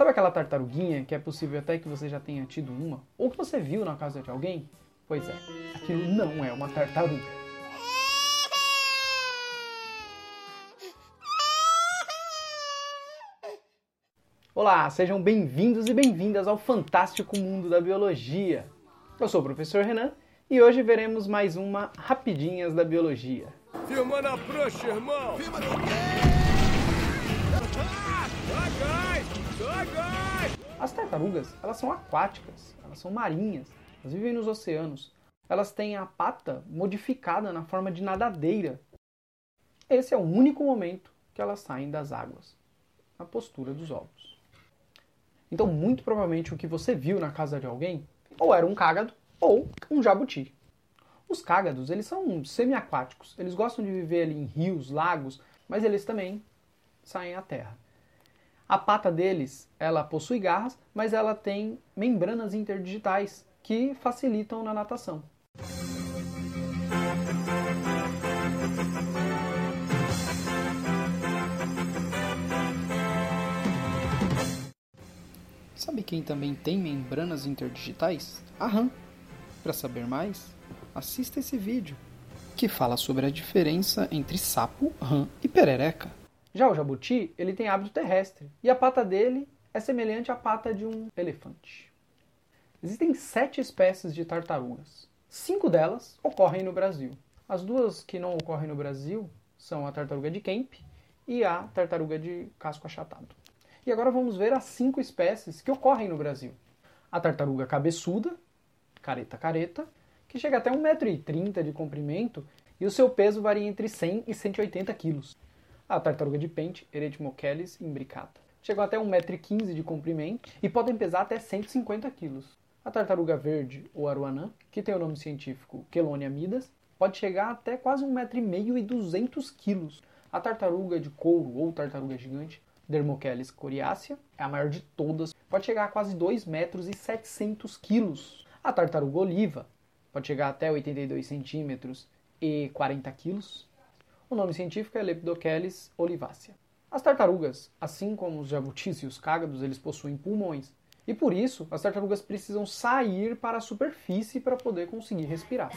Sabe aquela tartaruguinha que é possível até que você já tenha tido uma? Ou que você viu na casa de alguém? Pois é, aquilo não é uma tartaruga. Olá, sejam bem-vindos e bem-vindas ao fantástico mundo da biologia. Eu sou o professor Renan e hoje veremos mais uma Rapidinhas da Biologia. Filma na prancha, irmão! Filma no quê? Tartarugas, elas são aquáticas, elas são marinhas, elas vivem nos oceanos. Elas têm a pata modificada na forma de nadadeira. Esse é o único momento que elas saem das águas, na postura dos ovos. Então, muito provavelmente o que você viu na casa de alguém ou era um cágado ou um jabuti. Os cágados, eles são semiaquáticos. Eles gostam de viver ali em rios, lagos, mas eles também saem à terra. A pata deles, ela possui garras, mas ela tem membranas interdigitais que facilitam na natação. Sabe quem também tem membranas interdigitais? A rã. Para saber mais, assista esse vídeo, que fala sobre a diferença entre sapo, rã e perereca. Já o jabuti, ele tem hábito terrestre, e a pata dele é semelhante à pata de um elefante. Existem sete espécies de tartarugas. Cinco delas ocorrem no Brasil. As duas que não ocorrem no Brasil são a tartaruga de Kemp e a tartaruga de casco achatado. E agora vamos ver as cinco espécies que ocorrem no Brasil. A tartaruga cabeçuda, careta careta, que chega até 1,30m de comprimento e o seu peso varia entre 100 e 180 kg. A tartaruga de pente, Eretimocheles imbricata, chegam até 1,15m de comprimento e podem pesar até 150 kg. A tartaruga verde, ou aruanã, que tem o nome científico Chelonia midas, pode chegar até quase 1,5m e 200 kg. A tartaruga de couro, ou tartaruga gigante, Dermocheles coriácea, é a maior de todas, pode chegar a quase 2 metros e 700 quilos. A tartaruga oliva pode chegar até 82 centímetros e 40 quilos. O nome científico é Lepidochelys olivácea. As tartarugas, assim como os jabutis e os cágados, eles possuem pulmões. E por isso, as tartarugas precisam sair para a superfície para poder conseguir respirar.